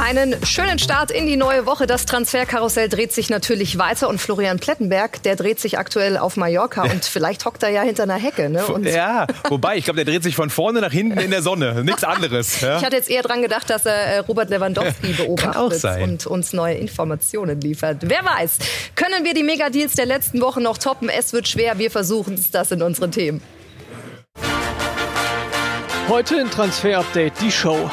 Einen schönen Start in die neue Woche. Das Transferkarussell dreht sich natürlich weiter und Florian Plettenberg, der dreht sich aktuell auf Mallorca und vielleicht hockt er ja hinter einer Hecke. Ne? Und ja, wobei, ich glaube, der dreht sich von vorne nach hinten in der Sonne. Nichts anderes. Ja? Ich hatte jetzt eher dran gedacht, dass er äh, Robert Lewandowski beobachtet und uns neue Informationen liefert. Wer weiß, können wir die Megadeals der letzten Woche noch toppen? Es wird schwer. Wir versuchen es. Das in unseren Themen. Heute in Transfer Update die Show.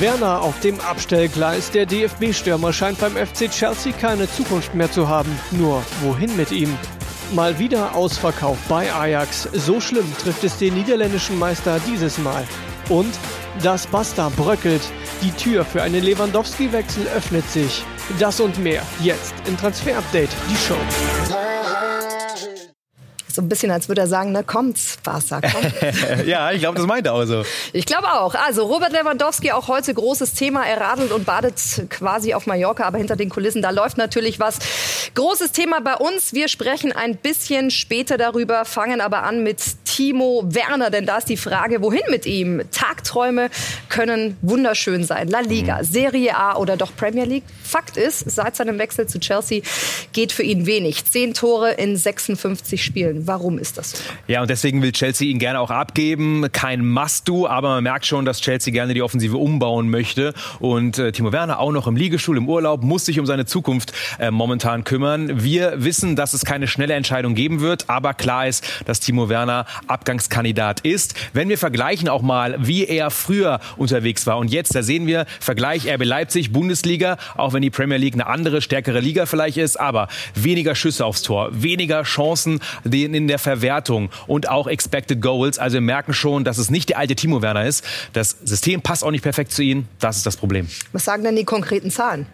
Werner auf dem Abstellgleis. Der DFB-Stürmer scheint beim FC Chelsea keine Zukunft mehr zu haben. Nur wohin mit ihm? Mal wieder Ausverkauf bei Ajax. So schlimm trifft es den niederländischen Meister dieses Mal. Und das Basta bröckelt. Die Tür für einen Lewandowski-Wechsel öffnet sich. Das und mehr jetzt in Transfer Update, die Show so ein bisschen, als würde er sagen, ne, kommt's, Barca, kommt. ja, ich glaube, das meint er auch so. Ich glaube auch. Also Robert Lewandowski, auch heute großes Thema. Er radelt und badet quasi auf Mallorca, aber hinter den Kulissen, da läuft natürlich was. Großes Thema bei uns. Wir sprechen ein bisschen später darüber, fangen aber an mit Timo Werner, denn da ist die Frage, wohin mit ihm? Tagträume können wunderschön sein. La Liga, mhm. Serie A oder doch Premier League. Fakt ist, seit seinem Wechsel zu Chelsea geht für ihn wenig. Zehn Tore in 56 Spielen. Warum ist das so? Ja, und deswegen will Chelsea ihn gerne auch abgeben. Kein Must-Do, aber man merkt schon, dass Chelsea gerne die Offensive umbauen möchte. Und äh, Timo Werner auch noch im Liegestuhl im Urlaub, muss sich um seine Zukunft äh, momentan kümmern. Wir wissen, dass es keine schnelle Entscheidung geben wird, aber klar ist, dass Timo Werner Abgangskandidat ist. Wenn wir vergleichen auch mal, wie er früher unterwegs war und jetzt, da sehen wir Vergleich RB Leipzig, Bundesliga, auch wenn die Premier League eine andere, stärkere Liga vielleicht ist, aber weniger Schüsse aufs Tor, weniger Chancen, in der Verwertung und auch Expected Goals. Also wir merken schon, dass es nicht der alte Timo Werner ist. Das System passt auch nicht perfekt zu ihm. Das ist das Problem. Was sagen denn die konkreten Zahlen?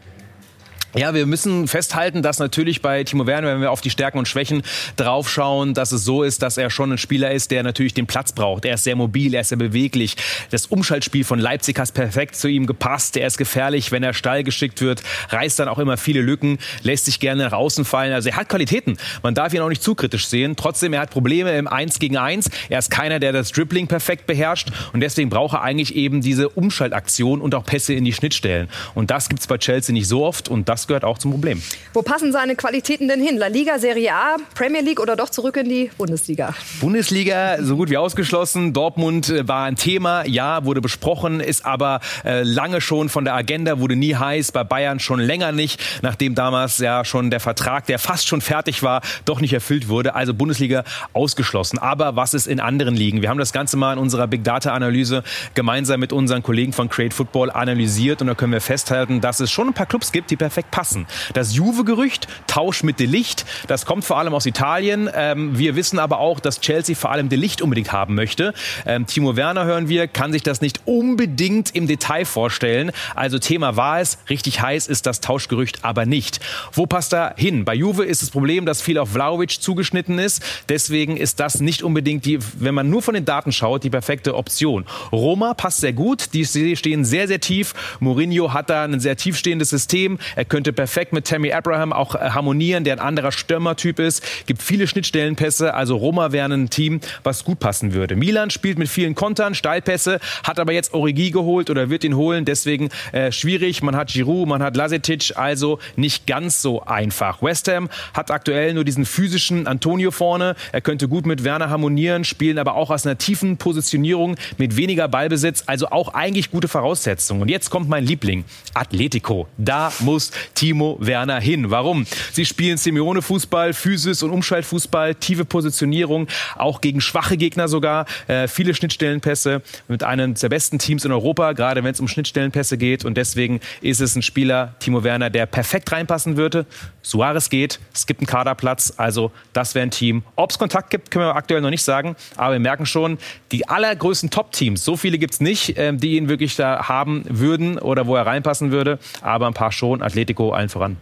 Ja, wir müssen festhalten, dass natürlich bei Timo Werner, wenn wir auf die Stärken und Schwächen draufschauen, dass es so ist, dass er schon ein Spieler ist, der natürlich den Platz braucht. Er ist sehr mobil, er ist sehr beweglich. Das Umschaltspiel von Leipzig hat perfekt zu ihm gepasst. Er ist gefährlich, wenn er Stall geschickt wird, reißt dann auch immer viele Lücken, lässt sich gerne nach außen fallen. Also er hat Qualitäten. Man darf ihn auch nicht zu kritisch sehen. Trotzdem, er hat Probleme im 1 gegen 1. Er ist keiner, der das Dribbling perfekt beherrscht und deswegen braucht er eigentlich eben diese Umschaltaktion und auch Pässe in die Schnittstellen. Und das gibt es bei Chelsea nicht so oft und das das gehört auch zum Problem. Wo passen seine Qualitäten denn hin? La Liga, Serie A, Premier League oder doch zurück in die Bundesliga? Bundesliga so gut wie ausgeschlossen. Dortmund äh, war ein Thema, ja, wurde besprochen, ist aber äh, lange schon von der Agenda, wurde nie heiß, bei Bayern schon länger nicht, nachdem damals ja schon der Vertrag, der fast schon fertig war, doch nicht erfüllt wurde. Also Bundesliga ausgeschlossen. Aber was ist in anderen Ligen? Wir haben das Ganze mal in unserer Big Data Analyse gemeinsam mit unseren Kollegen von Create Football analysiert und da können wir festhalten, dass es schon ein paar Clubs gibt, die perfekt passen. Das Juve-Gerücht, Tausch mit Delicht, das kommt vor allem aus Italien. Ähm, wir wissen aber auch, dass Chelsea vor allem Delicht unbedingt haben möchte. Ähm, Timo Werner hören wir, kann sich das nicht unbedingt im Detail vorstellen. Also Thema war es, richtig heiß ist das Tauschgerücht aber nicht. Wo passt er hin? Bei Juve ist das Problem, dass viel auf Vlaovic zugeschnitten ist. Deswegen ist das nicht unbedingt die, wenn man nur von den Daten schaut, die perfekte Option. Roma passt sehr gut. Die stehen sehr, sehr tief. Mourinho hat da ein sehr tiefstehendes System. Er könnte könnte perfekt mit Tammy Abraham auch äh, harmonieren, der ein anderer Stürmertyp ist. Gibt viele Schnittstellenpässe. Also Roma wäre ein Team, was gut passen würde. Milan spielt mit vielen Kontern, Steilpässe, hat aber jetzt Origi geholt oder wird ihn holen. Deswegen äh, schwierig. Man hat Giroud, man hat Lasetic, also nicht ganz so einfach. West Ham hat aktuell nur diesen physischen Antonio vorne. Er könnte gut mit Werner harmonieren, spielen aber auch aus einer tiefen Positionierung mit weniger Ballbesitz. Also auch eigentlich gute Voraussetzungen. Und jetzt kommt mein Liebling, Atletico. Da muss Timo Werner hin. Warum? Sie spielen Simeone-Fußball, Physis- und Umschaltfußball, tiefe Positionierung, auch gegen schwache Gegner sogar, äh, viele Schnittstellenpässe mit einem der besten Teams in Europa, gerade wenn es um Schnittstellenpässe geht. Und deswegen ist es ein Spieler, Timo Werner, der perfekt reinpassen würde. Suarez geht, es gibt einen Kaderplatz, also das wäre ein Team. Ob es Kontakt gibt, können wir aktuell noch nicht sagen, aber wir merken schon, die allergrößten Top-Teams, so viele gibt es nicht, äh, die ihn wirklich da haben würden oder wo er reinpassen würde, aber ein paar schon. Atletico allen voran.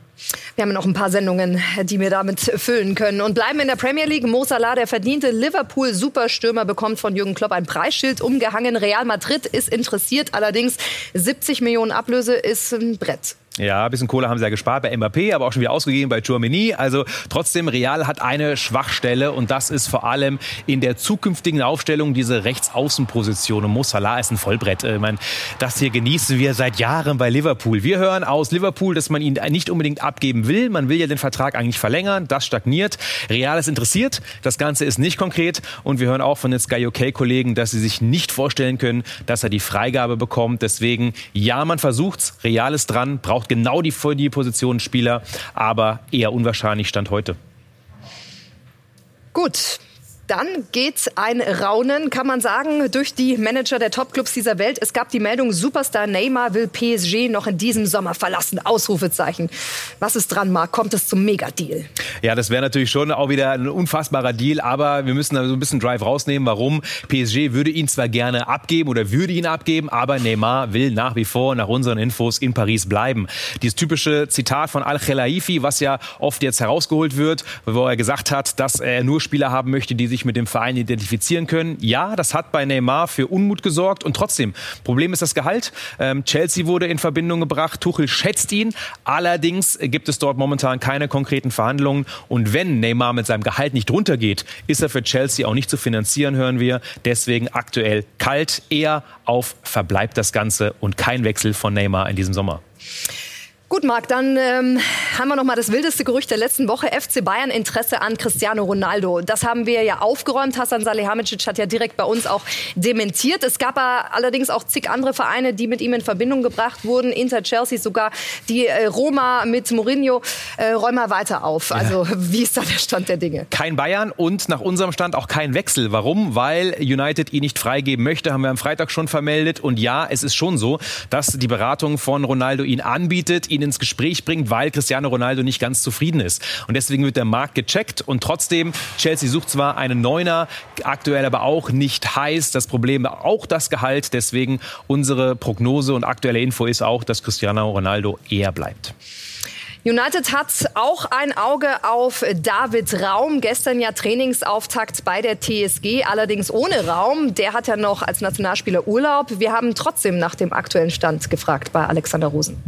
Wir haben noch ein paar Sendungen, die wir damit füllen können. Und bleiben in der Premier League. Mo Salah, der verdiente Liverpool-Superstürmer, bekommt von Jürgen Klopp ein Preisschild umgehangen. Real Madrid ist interessiert. Allerdings 70 Millionen Ablöse ist ein Brett. Ja, ein bisschen Kohle haben sie ja gespart bei Mbappé, aber auch schon wieder ausgegeben bei Chouameni. Also trotzdem, Real hat eine Schwachstelle und das ist vor allem in der zukünftigen Aufstellung diese Rechtsaußenposition. Und Mo Salah ist ein Vollbrett. Ich meine, das hier genießen wir seit Jahren bei Liverpool. Wir hören aus Liverpool, dass man ihn nicht unbedingt abgeben will. Man will ja den Vertrag eigentlich verlängern. Das stagniert. Real ist interessiert. Das Ganze ist nicht konkret. Und wir hören auch von den Sky UK-Kollegen, dass sie sich nicht vorstellen können, dass er die Freigabe bekommt. Deswegen, ja, man versucht's. Real ist dran, braucht genau die, die Position Spieler, aber eher unwahrscheinlich Stand heute. Gut, dann geht ein Raunen, kann man sagen, durch die Manager der Topclubs dieser Welt. Es gab die Meldung, Superstar Neymar will PSG noch in diesem Sommer verlassen. Ausrufezeichen. Was ist dran, Marc? Kommt es zum Megadeal? Ja, das wäre natürlich schon auch wieder ein unfassbarer Deal, aber wir müssen da so ein bisschen Drive rausnehmen. Warum? PSG würde ihn zwar gerne abgeben oder würde ihn abgeben, aber Neymar will nach wie vor, nach unseren Infos, in Paris bleiben. Dieses typische Zitat von Al-Khelaifi, was ja oft jetzt herausgeholt wird, wo er gesagt hat, dass er nur Spieler haben möchte, die sich sich mit dem Verein identifizieren können. Ja, das hat bei Neymar für Unmut gesorgt und trotzdem, Problem ist das Gehalt. Ähm, Chelsea wurde in Verbindung gebracht, Tuchel schätzt ihn, allerdings gibt es dort momentan keine konkreten Verhandlungen und wenn Neymar mit seinem Gehalt nicht runtergeht, ist er für Chelsea auch nicht zu finanzieren, hören wir. Deswegen aktuell kalt, eher auf verbleibt das Ganze und kein Wechsel von Neymar in diesem Sommer. Gut, Marc, dann ähm, haben wir noch mal das wildeste Gerücht der letzten Woche. FC Bayern Interesse an Cristiano Ronaldo. Das haben wir ja aufgeräumt. Hassan Salihamidzic hat ja direkt bei uns auch dementiert. Es gab allerdings auch zig andere Vereine, die mit ihm in Verbindung gebracht wurden. Inter, Chelsea, sogar die äh, Roma mit Mourinho. Äh, räum mal weiter auf. Also ja. wie ist da der Stand der Dinge? Kein Bayern und nach unserem Stand auch kein Wechsel. Warum? Weil United ihn nicht freigeben möchte, haben wir am Freitag schon vermeldet. Und ja, es ist schon so, dass die Beratung von Ronaldo ihn anbietet, ihn ins Gespräch bringt, weil Cristiano Ronaldo nicht ganz zufrieden ist. Und deswegen wird der Markt gecheckt und trotzdem, Chelsea sucht zwar einen Neuner, aktuell aber auch nicht heiß. Das Problem auch das Gehalt. Deswegen unsere Prognose und aktuelle Info ist auch, dass Cristiano Ronaldo eher bleibt. United hat auch ein Auge auf David Raum. Gestern ja Trainingsauftakt bei der TSG, allerdings ohne Raum. Der hat ja noch als Nationalspieler Urlaub. Wir haben trotzdem nach dem aktuellen Stand gefragt bei Alexander Rosen.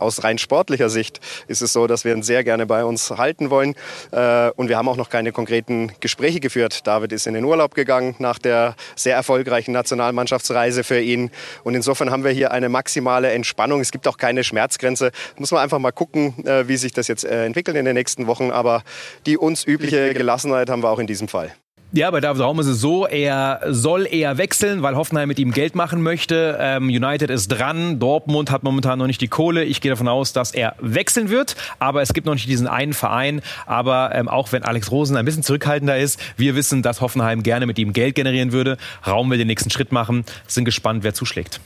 Aus rein sportlicher Sicht ist es so, dass wir ihn sehr gerne bei uns halten wollen. Äh, und wir haben auch noch keine konkreten Gespräche geführt. David ist in den Urlaub gegangen nach der sehr erfolgreichen Nationalmannschaftsreise für ihn. Und insofern haben wir hier eine maximale Entspannung. Es gibt auch keine Schmerzgrenze. Muss man einfach mal gucken, äh, wie sich das jetzt äh, entwickelt in den nächsten Wochen. Aber die uns übliche Gelassenheit haben wir auch in diesem Fall. Ja, bei David Raum ist es so, er soll eher wechseln, weil Hoffenheim mit ihm Geld machen möchte. Ähm, United ist dran, Dortmund hat momentan noch nicht die Kohle. Ich gehe davon aus, dass er wechseln wird, aber es gibt noch nicht diesen einen Verein. Aber ähm, auch wenn Alex Rosen ein bisschen zurückhaltender ist, wir wissen, dass Hoffenheim gerne mit ihm Geld generieren würde. Raum will den nächsten Schritt machen, sind gespannt, wer zuschlägt.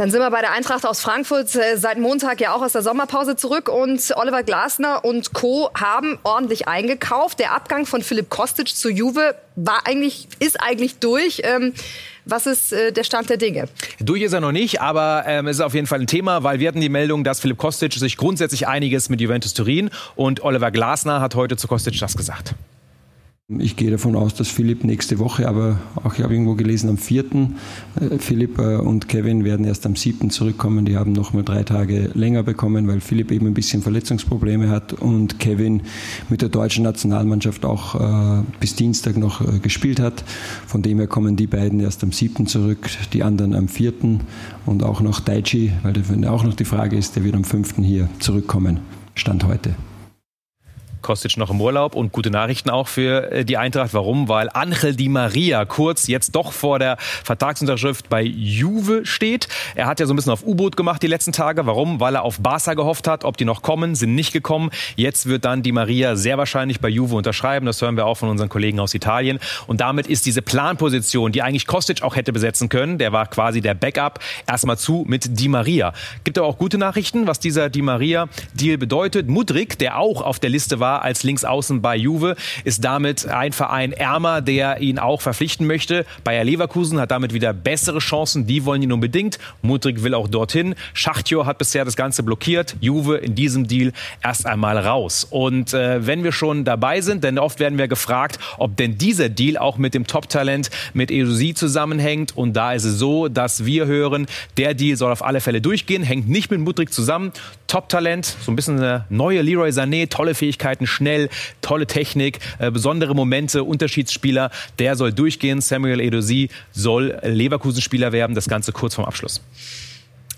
Dann sind wir bei der Eintracht aus Frankfurt äh, seit Montag ja auch aus der Sommerpause zurück und Oliver Glasner und Co. haben ordentlich eingekauft. Der Abgang von Philipp Kostic zu Juve war eigentlich, ist eigentlich durch. Ähm, was ist äh, der Stand der Dinge? Durch ist er noch nicht, aber ähm, es ist auf jeden Fall ein Thema, weil wir hatten die Meldung, dass Philipp Kostic sich grundsätzlich einiges mit Juventus Turin und Oliver Glasner hat heute zu Kostic das gesagt. Ich gehe davon aus, dass Philipp nächste Woche, aber auch ich habe irgendwo gelesen am 4. Äh, Philipp äh, und Kevin werden erst am 7. zurückkommen. Die haben noch mal drei Tage länger bekommen, weil Philipp eben ein bisschen Verletzungsprobleme hat und Kevin mit der deutschen Nationalmannschaft auch äh, bis Dienstag noch gespielt hat. Von dem her kommen die beiden erst am 7. zurück, die anderen am 4. und auch noch Daichi, weil da auch noch die Frage ist, der wird am 5. hier zurückkommen. Stand heute. Kostic noch im Urlaub und gute Nachrichten auch für äh, die Eintracht. Warum? Weil Angel Di Maria kurz jetzt doch vor der Vertragsunterschrift bei Juve steht. Er hat ja so ein bisschen auf U-Boot gemacht die letzten Tage. Warum? Weil er auf Barca gehofft hat, ob die noch kommen, sind nicht gekommen. Jetzt wird dann Di Maria sehr wahrscheinlich bei Juve unterschreiben. Das hören wir auch von unseren Kollegen aus Italien. Und damit ist diese Planposition, die eigentlich Kostic auch hätte besetzen können, der war quasi der Backup, erstmal zu mit Di Maria. Gibt aber auch gute Nachrichten, was dieser Di Maria Deal bedeutet. Mudrik, der auch auf der Liste war, war als Linksaußen bei Juve, ist damit ein Verein ärmer, der ihn auch verpflichten möchte. Bayer Leverkusen hat damit wieder bessere Chancen, die wollen ihn unbedingt. Mudrik will auch dorthin. Schachtjo hat bisher das Ganze blockiert. Juve in diesem Deal erst einmal raus. Und äh, wenn wir schon dabei sind, denn oft werden wir gefragt, ob denn dieser Deal auch mit dem Top-Talent mit Edosi zusammenhängt. Und da ist es so, dass wir hören, der Deal soll auf alle Fälle durchgehen, hängt nicht mit Mudrik zusammen. Top-Talent, so ein bisschen eine neue Leroy Sané, tolle Fähigkeiten, schnell, tolle Technik, äh, besondere Momente, Unterschiedsspieler. Der soll durchgehen. Samuel Edosi soll Leverkusen-Spieler werden. Das Ganze kurz vorm Abschluss.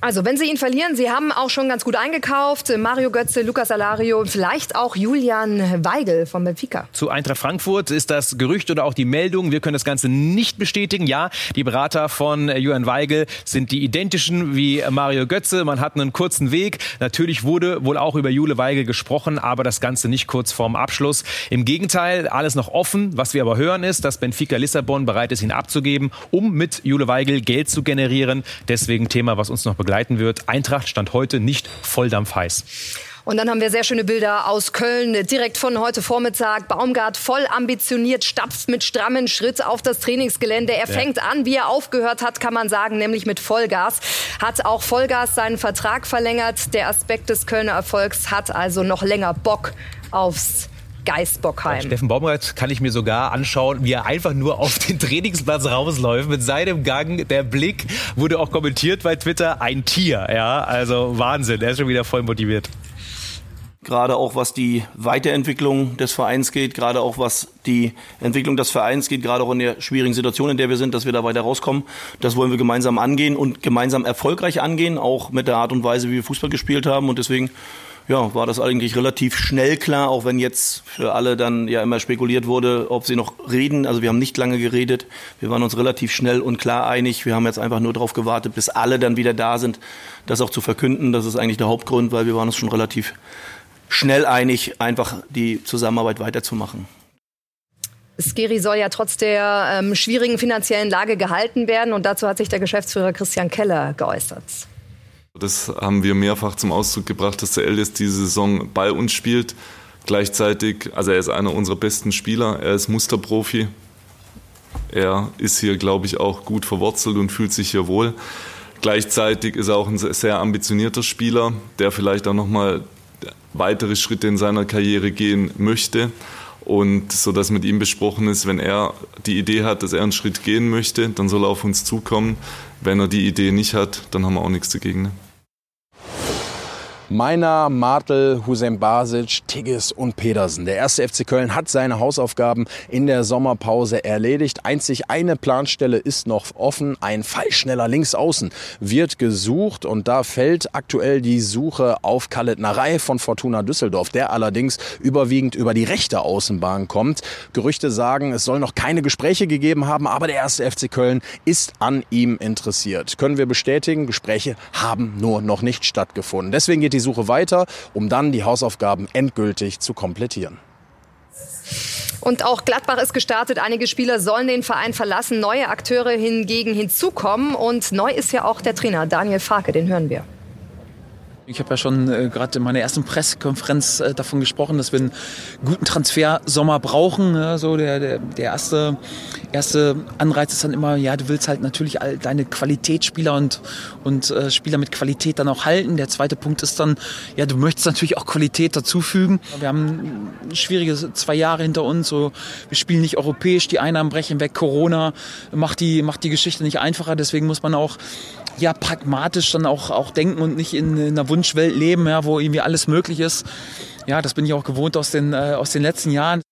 Also, wenn Sie ihn verlieren, Sie haben auch schon ganz gut eingekauft. Mario Götze, Lukas Alario und vielleicht auch Julian Weigel von Benfica. Zu Eintracht Frankfurt ist das Gerücht oder auch die Meldung. Wir können das Ganze nicht bestätigen. Ja, die Berater von Julian Weigel sind die identischen wie Mario Götze. Man hat einen kurzen Weg. Natürlich wurde wohl auch über Jule Weigel gesprochen, aber das Ganze nicht kurz vorm Abschluss. Im Gegenteil, alles noch offen. Was wir aber hören ist, dass Benfica Lissabon bereit ist, ihn abzugeben, um mit Jule Weigel Geld zu generieren. Deswegen Thema, was uns noch begleitet begleiten wird. Eintracht stand heute nicht Volldampf heiß. Und dann haben wir sehr schöne Bilder aus Köln, direkt von heute Vormittag. Baumgart voll ambitioniert, stapft mit strammen Schritt auf das Trainingsgelände. Er ja. fängt an, wie er aufgehört hat, kann man sagen, nämlich mit Vollgas. Hat auch Vollgas seinen Vertrag verlängert. Der Aspekt des Kölner Erfolgs hat also noch länger Bock aufs Geistbockheim. Steffen Baumgart kann ich mir sogar anschauen, wie er einfach nur auf den Trainingsplatz rausläuft mit seinem Gang. Der Blick wurde auch kommentiert bei Twitter. Ein Tier, ja. Also Wahnsinn. Er ist schon wieder voll motiviert gerade auch was die Weiterentwicklung des Vereins geht, gerade auch was die Entwicklung des Vereins geht, gerade auch in der schwierigen Situation, in der wir sind, dass wir da weiter rauskommen. Das wollen wir gemeinsam angehen und gemeinsam erfolgreich angehen, auch mit der Art und Weise, wie wir Fußball gespielt haben. Und deswegen ja, war das eigentlich relativ schnell klar, auch wenn jetzt für alle dann ja immer spekuliert wurde, ob sie noch reden. Also wir haben nicht lange geredet. Wir waren uns relativ schnell und klar einig. Wir haben jetzt einfach nur darauf gewartet, bis alle dann wieder da sind, das auch zu verkünden. Das ist eigentlich der Hauptgrund, weil wir waren uns schon relativ schnell einig, einfach die Zusammenarbeit weiterzumachen. Skeri soll ja trotz der ähm, schwierigen finanziellen Lage gehalten werden und dazu hat sich der Geschäftsführer Christian Keller geäußert. Das haben wir mehrfach zum Ausdruck gebracht, dass der Eldest diese Saison bei uns spielt. Gleichzeitig, also er ist einer unserer besten Spieler, er ist Musterprofi. Er ist hier, glaube ich, auch gut verwurzelt und fühlt sich hier wohl. Gleichzeitig ist er auch ein sehr ambitionierter Spieler, der vielleicht auch nochmal weitere Schritte in seiner Karriere gehen möchte. Und so dass mit ihm besprochen ist, wenn er die Idee hat, dass er einen Schritt gehen möchte, dann soll er auf uns zukommen. Wenn er die Idee nicht hat, dann haben wir auch nichts dagegen. Ne? Meiner, Martel, Hussein Basic, Tigges und Pedersen. Der erste FC Köln hat seine Hausaufgaben in der Sommerpause erledigt. Einzig eine Planstelle ist noch offen. Ein Fallschneller Linksaußen wird gesucht und da fällt aktuell die Suche auf Kalitnerei von Fortuna Düsseldorf, der allerdings überwiegend über die rechte Außenbahn kommt. Gerüchte sagen, es soll noch keine Gespräche gegeben haben, aber der erste FC Köln ist an ihm interessiert. Können wir bestätigen, Gespräche haben nur noch nicht stattgefunden. Deswegen geht die Suche weiter, um dann die Hausaufgaben endgültig zu komplettieren. Und auch Gladbach ist gestartet. Einige Spieler sollen den Verein verlassen. Neue Akteure hingegen hinzukommen. Und neu ist ja auch der Trainer Daniel Farke. Den hören wir. Ich habe ja schon äh, gerade in meiner ersten Pressekonferenz äh, davon gesprochen, dass wir einen guten Transfersommer brauchen. Ja, so der, der, der erste, erste Anreiz ist dann immer, ja, du willst halt natürlich all deine Qualitätsspieler und, und äh, Spieler mit Qualität dann auch halten. Der zweite Punkt ist dann, ja, du möchtest natürlich auch Qualität dazufügen. Wir haben schwierige zwei Jahre hinter uns. So, wir spielen nicht europäisch, die Einnahmen brechen weg. Corona macht die, macht die Geschichte nicht einfacher. Deswegen muss man auch ja, pragmatisch dann auch, auch denken und nicht in, in einer Wunschwelt leben, ja, wo irgendwie alles möglich ist. Ja, das bin ich auch gewohnt aus den, äh, aus den letzten Jahren.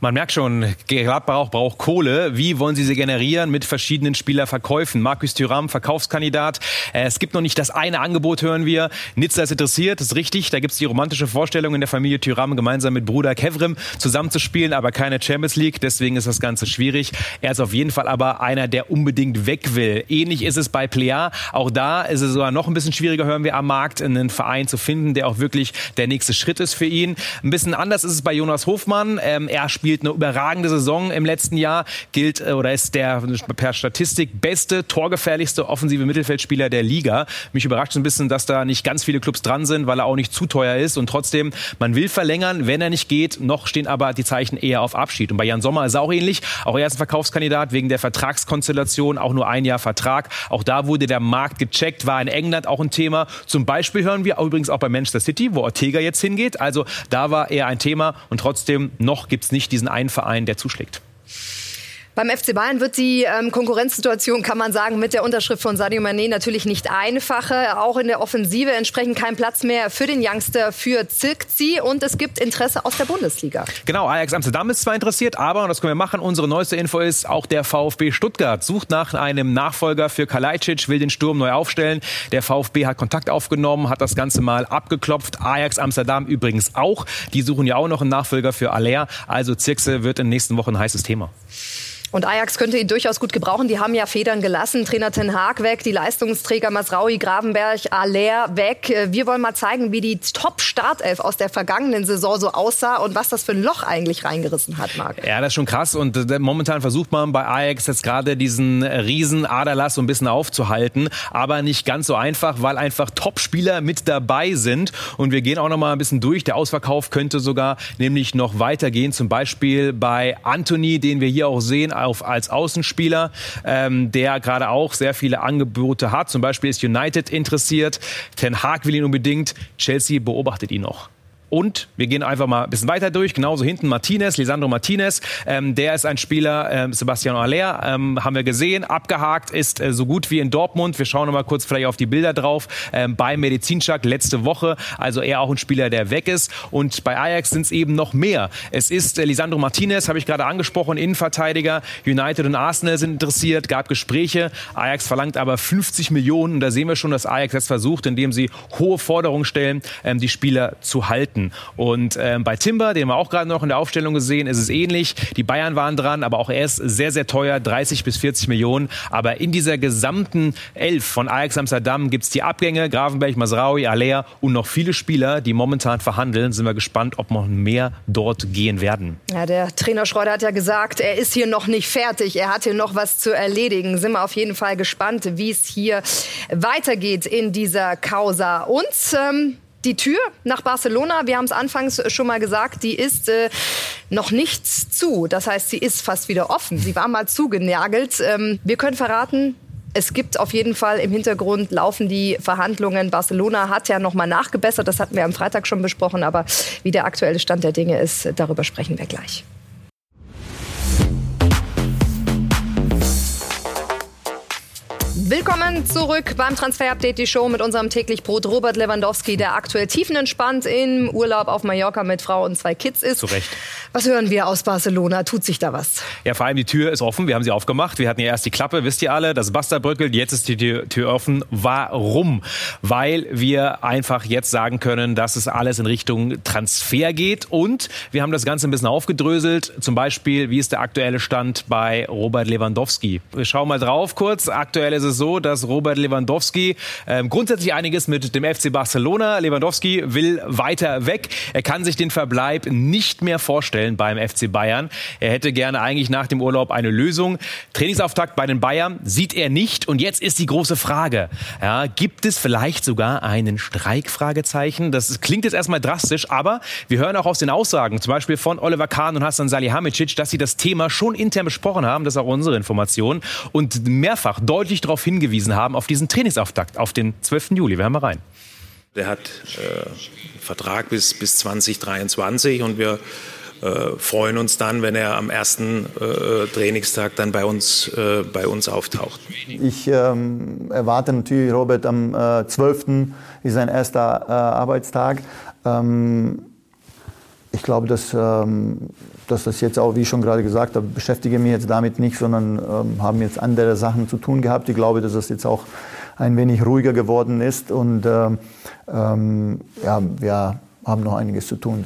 Man merkt schon, Gladbach braucht Kohle. Wie wollen sie sie generieren? Mit verschiedenen Spielerverkäufen. Markus Thüram, Verkaufskandidat. Äh, es gibt noch nicht das eine Angebot, hören wir. Nizza ist interessiert, ist richtig. Da gibt es die romantische Vorstellung in der Familie Thüram gemeinsam mit Bruder Kevrim zusammenzuspielen, aber keine Champions League. Deswegen ist das Ganze schwierig. Er ist auf jeden Fall aber einer, der unbedingt weg will. Ähnlich ist es bei Plea. Auch da ist es sogar noch ein bisschen schwieriger, hören wir am Markt, einen Verein zu finden, der auch wirklich der nächste Schritt ist für ihn. Ein bisschen anders ist es bei Jonas Hofmann. Ähm, spielt eine überragende Saison im letzten Jahr, gilt äh, oder ist der per Statistik beste, torgefährlichste offensive Mittelfeldspieler der Liga. Mich überrascht so ein bisschen, dass da nicht ganz viele Clubs dran sind, weil er auch nicht zu teuer ist und trotzdem, man will verlängern, wenn er nicht geht, noch stehen aber die Zeichen eher auf Abschied. Und bei Jan Sommer ist er auch ähnlich, auch er ist ein Verkaufskandidat wegen der Vertragskonstellation, auch nur ein Jahr Vertrag. Auch da wurde der Markt gecheckt, war in England auch ein Thema. Zum Beispiel hören wir übrigens auch bei Manchester City, wo Ortega jetzt hingeht. Also da war eher ein Thema und trotzdem noch gibt es nicht diesen einen Verein, der zuschlägt. Beim FC Bayern wird die ähm, Konkurrenzsituation, kann man sagen, mit der Unterschrift von Sadio Mané natürlich nicht einfacher. Auch in der Offensive entsprechend kein Platz mehr für den Youngster, für Zirkzi. Und es gibt Interesse aus der Bundesliga. Genau, Ajax Amsterdam ist zwar interessiert, aber, und das können wir machen, unsere neueste Info ist, auch der VfB Stuttgart sucht nach einem Nachfolger für Kalajdzic, will den Sturm neu aufstellen. Der VfB hat Kontakt aufgenommen, hat das Ganze mal abgeklopft. Ajax Amsterdam übrigens auch. Die suchen ja auch noch einen Nachfolger für Aller. Also Zirkse wird in den nächsten Wochen ein heißes Thema. Und Ajax könnte ihn durchaus gut gebrauchen. Die haben ja Federn gelassen. Trainer Ten Haag weg, die Leistungsträger Masraui, Gravenberg, Aller weg. Wir wollen mal zeigen, wie die Top-Startelf aus der vergangenen Saison so aussah und was das für ein Loch eigentlich reingerissen hat, Marc. Ja, das ist schon krass. Und äh, momentan versucht man bei Ajax jetzt gerade diesen riesen Aderlass so ein bisschen aufzuhalten. Aber nicht ganz so einfach, weil einfach Top-Spieler mit dabei sind. Und wir gehen auch noch mal ein bisschen durch. Der Ausverkauf könnte sogar nämlich noch weitergehen. Zum Beispiel bei Anthony, den wir hier auch sehen auf, als Außenspieler, ähm, der gerade auch sehr viele Angebote hat. Zum Beispiel ist United interessiert, Ten Hag will ihn unbedingt, Chelsea beobachtet ihn noch. Und wir gehen einfach mal ein bisschen weiter durch. Genauso hinten Martinez, Lisandro Martinez. Ähm, der ist ein Spieler, ähm, Sebastian Aller, ähm, haben wir gesehen, abgehakt, ist äh, so gut wie in Dortmund. Wir schauen noch mal kurz vielleicht auf die Bilder drauf. Ähm, bei Medizinschak letzte Woche. Also er auch ein Spieler, der weg ist. Und bei Ajax sind es eben noch mehr. Es ist äh, Lisandro Martinez, habe ich gerade angesprochen, Innenverteidiger. United und Arsenal sind interessiert, gab Gespräche. Ajax verlangt aber 50 Millionen. Und da sehen wir schon, dass Ajax jetzt versucht, indem sie hohe Forderungen stellen, ähm, die Spieler zu halten halten. Und ähm, bei Timber, den wir auch gerade noch in der Aufstellung gesehen, ist es ähnlich. Die Bayern waren dran, aber auch er ist sehr, sehr teuer, 30 bis 40 Millionen. Aber in dieser gesamten Elf von Ajax Amsterdam gibt es die Abgänge, Grafenberg, Masraui, Alea und noch viele Spieler, die momentan verhandeln. Sind wir gespannt, ob noch mehr dort gehen werden. Ja, der Trainer Schreuder hat ja gesagt, er ist hier noch nicht fertig. Er hat hier noch was zu erledigen. Sind wir auf jeden Fall gespannt, wie es hier weitergeht in dieser Causa. Und ähm, die Tür nach Barcelona, wir haben es anfangs schon mal gesagt, die ist äh, noch nicht zu. Das heißt, sie ist fast wieder offen. Sie war mal zugenagelt. Ähm, wir können verraten, es gibt auf jeden Fall im Hintergrund laufen die Verhandlungen. Barcelona hat ja noch mal nachgebessert. Das hatten wir am Freitag schon besprochen. Aber wie der aktuelle Stand der Dinge ist, darüber sprechen wir gleich. Willkommen zurück beim Transfer Update, die Show mit unserem täglich Brot Robert Lewandowski, der aktuell tiefenentspannt im Urlaub auf Mallorca mit Frau und zwei Kids ist. Zu Recht. Was hören wir aus Barcelona? Tut sich da was? Ja, vor allem die Tür ist offen. Wir haben sie aufgemacht. Wir hatten ja erst die Klappe, wisst ihr alle, das Basta bröckelt. Jetzt ist die Tür, Tür offen. Warum? Weil wir einfach jetzt sagen können, dass es alles in Richtung Transfer geht. Und wir haben das Ganze ein bisschen aufgedröselt. Zum Beispiel, wie ist der aktuelle Stand bei Robert Lewandowski? Wir schauen mal drauf kurz. Aktuell ist es so, dass Robert Lewandowski äh, grundsätzlich einiges mit dem FC Barcelona. Lewandowski will weiter weg. Er kann sich den Verbleib nicht mehr vorstellen beim FC Bayern. Er hätte gerne eigentlich nach dem Urlaub eine Lösung. Trainingsauftakt bei den Bayern sieht er nicht. Und jetzt ist die große Frage. Ja, gibt es vielleicht sogar einen Streik? Fragezeichen. Das klingt jetzt erstmal drastisch, aber wir hören auch aus den Aussagen, zum Beispiel von Oliver Kahn und Hassan Salihamidzic, dass sie das Thema schon intern besprochen haben. Das ist auch unsere Information. Und mehrfach deutlich darauf hingewiesen haben, auf diesen Trainingsauftakt, auf den 12. Juli. Wir hören mal rein. Der hat äh, Vertrag bis, bis 2023 und wir äh, freuen uns dann, wenn er am ersten äh, Trainingstag dann bei uns, äh, bei uns auftaucht. Ich ähm, erwarte natürlich, Robert, am äh, 12. ist sein erster äh, Arbeitstag. Ähm, ich glaube, dass, ähm, dass das jetzt auch, wie ich schon gerade gesagt habe, beschäftige mich jetzt damit nicht, sondern ähm, haben jetzt andere Sachen zu tun gehabt. Ich glaube, dass das jetzt auch ein wenig ruhiger geworden ist und ähm, ähm ja, wir haben noch einiges zu tun.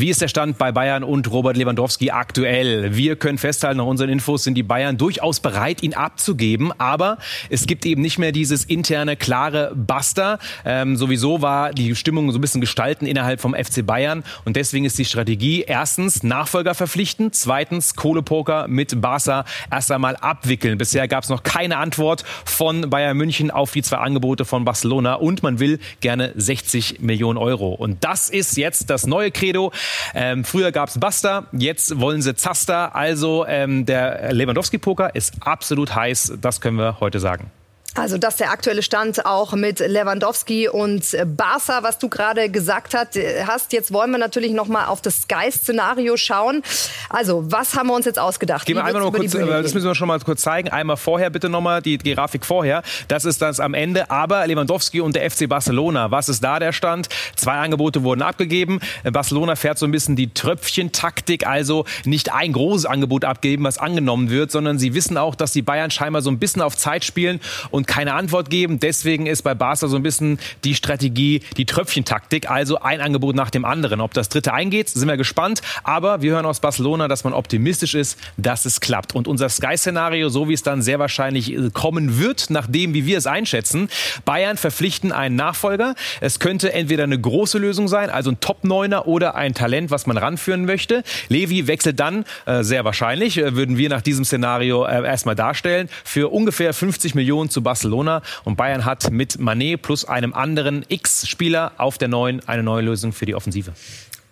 Wie ist der Stand bei Bayern und Robert Lewandowski aktuell? Wir können festhalten, nach unseren Infos sind die Bayern durchaus bereit, ihn abzugeben. Aber es gibt eben nicht mehr dieses interne, klare Basta. Ähm, sowieso war die Stimmung so ein bisschen gestalten innerhalb vom FC Bayern. Und deswegen ist die Strategie erstens Nachfolger verpflichten, zweitens Kohlepoker mit Barca erst einmal abwickeln. Bisher gab es noch keine Antwort von Bayern München auf die zwei Angebote von Barcelona. Und man will gerne 60 Millionen Euro. Und das ist jetzt das neue Credo. Ähm, früher gab es Basta, jetzt wollen sie Zaster. Also ähm, der Lewandowski-Poker ist absolut heiß, das können wir heute sagen. Also das ist der aktuelle Stand auch mit Lewandowski und Barca, was du gerade gesagt hast. Jetzt wollen wir natürlich noch mal auf das Sky-Szenario schauen. Also was haben wir uns jetzt ausgedacht? Gehen wir einmal noch kurz, das müssen wir schon mal kurz zeigen. Einmal vorher bitte noch mal die, die Grafik vorher. Das ist das am Ende. Aber Lewandowski und der FC Barcelona, was ist da der Stand? Zwei Angebote wurden abgegeben. Barcelona fährt so ein bisschen die Tröpfchentaktik, also nicht ein großes Angebot abgeben, was angenommen wird, sondern sie wissen auch, dass die Bayern scheinbar so ein bisschen auf Zeit spielen und keine Antwort geben. Deswegen ist bei Barca so ein bisschen die Strategie, die Tröpfchentaktik, also ein Angebot nach dem anderen. Ob das dritte eingeht, sind wir gespannt. Aber wir hören aus Barcelona, dass man optimistisch ist, dass es klappt. Und unser Sky-Szenario, so wie es dann sehr wahrscheinlich äh, kommen wird, nachdem, wie wir es einschätzen, Bayern verpflichten einen Nachfolger. Es könnte entweder eine große Lösung sein, also ein Top-Neuner oder ein Talent, was man ranführen möchte. Levi wechselt dann, äh, sehr wahrscheinlich, äh, würden wir nach diesem Szenario erstmal darstellen, für ungefähr 50 Millionen zu Barcelona Barcelona. Und Bayern hat mit Manet plus einem anderen X-Spieler auf der neuen eine neue Lösung für die Offensive.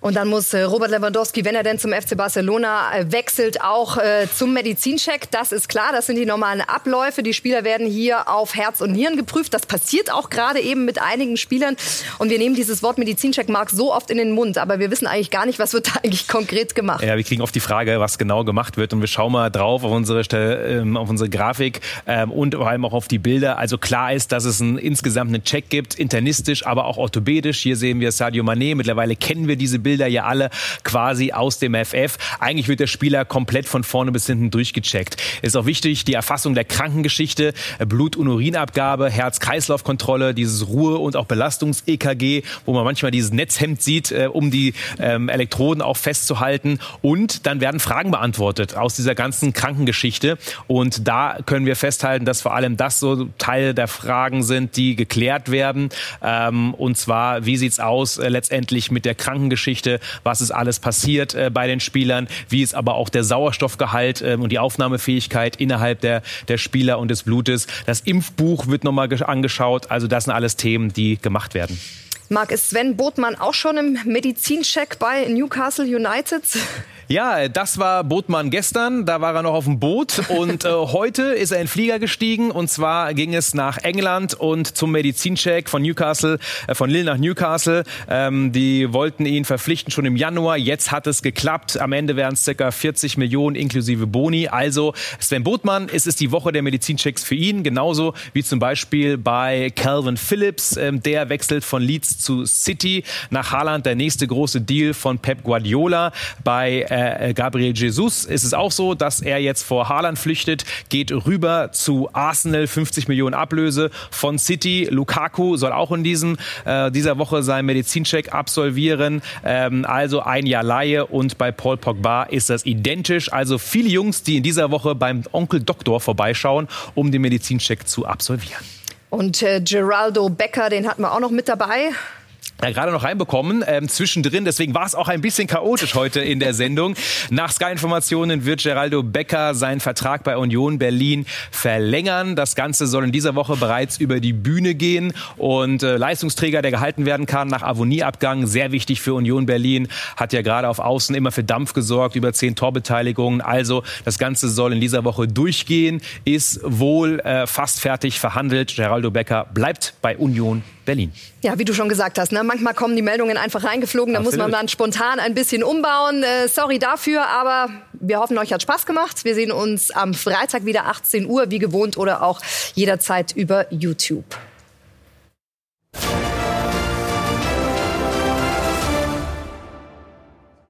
Und dann muss äh, Robert Lewandowski, wenn er denn zum FC Barcelona äh, wechselt, auch äh, zum Medizincheck. Das ist klar, das sind die normalen Abläufe. Die Spieler werden hier auf Herz und Nieren geprüft. Das passiert auch gerade eben mit einigen Spielern. Und wir nehmen dieses Wort Medizincheck, Marc, so oft in den Mund. Aber wir wissen eigentlich gar nicht, was wird da eigentlich konkret gemacht. Ja, wir kriegen oft die Frage, was genau gemacht wird. Und wir schauen mal drauf auf unsere, ähm, auf unsere Grafik ähm, und vor allem auch auf die Bilder. Also klar ist, dass es einen, insgesamt einen Check gibt, internistisch, aber auch orthopädisch. Hier sehen wir Sadio Mané. Mittlerweile kennen wir diese Bilder Bilder ja alle quasi aus dem FF. Eigentlich wird der Spieler komplett von vorne bis hinten durchgecheckt. Ist auch wichtig, die Erfassung der Krankengeschichte, Blut- und Urinabgabe, Herz-Kreislauf-Kontrolle, dieses Ruhe- und auch Belastungs-EKG, wo man manchmal dieses Netzhemd sieht, äh, um die ähm, Elektroden auch festzuhalten. Und dann werden Fragen beantwortet aus dieser ganzen Krankengeschichte. Und da können wir festhalten, dass vor allem das so Teile der Fragen sind, die geklärt werden. Ähm, und zwar, wie sieht's aus äh, letztendlich mit der Krankengeschichte? Geschichte, was ist alles passiert äh, bei den Spielern, wie ist aber auch der Sauerstoffgehalt äh, und die Aufnahmefähigkeit innerhalb der, der Spieler und des Blutes. Das Impfbuch wird nochmal angeschaut. Also das sind alles Themen, die gemacht werden. Marc, ist Sven Botmann auch schon im Medizincheck bei Newcastle United? Ja, das war Bootmann gestern. Da war er noch auf dem Boot. Und äh, heute ist er in Flieger gestiegen. Und zwar ging es nach England und zum Medizincheck von Newcastle, äh, von Lille nach Newcastle. Ähm, die wollten ihn verpflichten schon im Januar. Jetzt hat es geklappt. Am Ende wären es ca. 40 Millionen inklusive Boni. Also Sven Botmann, es ist die Woche der Medizinchecks für ihn. Genauso wie zum Beispiel bei Calvin Phillips. Ähm, der wechselt von Leeds zu City. Nach Haaland der nächste große Deal von Pep Guardiola. Bei äh, äh, Gabriel Jesus ist es auch so, dass er jetzt vor Haaland flüchtet, geht rüber zu Arsenal, 50 Millionen Ablöse von City. Lukaku soll auch in diesem, äh, dieser Woche seinen Medizincheck absolvieren. Ähm, also ein Jahr Laie und bei Paul Pogba ist das identisch. Also viele Jungs, die in dieser Woche beim Onkel Doktor vorbeischauen, um den Medizincheck zu absolvieren. Und äh, Geraldo Becker, den hatten wir auch noch mit dabei ja, gerade noch reinbekommen ähm, zwischendrin. Deswegen war es auch ein bisschen chaotisch heute in der Sendung. Nach Sky-Informationen wird Geraldo Becker seinen Vertrag bei Union Berlin verlängern. Das Ganze soll in dieser Woche bereits über die Bühne gehen. Und äh, Leistungsträger, der gehalten werden kann nach Avonieabgang, sehr wichtig für Union Berlin, hat ja gerade auf Außen immer für Dampf gesorgt, über zehn Torbeteiligungen. Also das Ganze soll in dieser Woche durchgehen, ist wohl äh, fast fertig verhandelt. Geraldo Becker bleibt bei Union Berlin. Ja, wie du schon gesagt hast, ne? manchmal kommen die Meldungen einfach reingeflogen, da muss man dann spontan ein bisschen umbauen. Äh, sorry dafür, aber wir hoffen, euch hat Spaß gemacht. Wir sehen uns am Freitag wieder 18 Uhr, wie gewohnt, oder auch jederzeit über YouTube.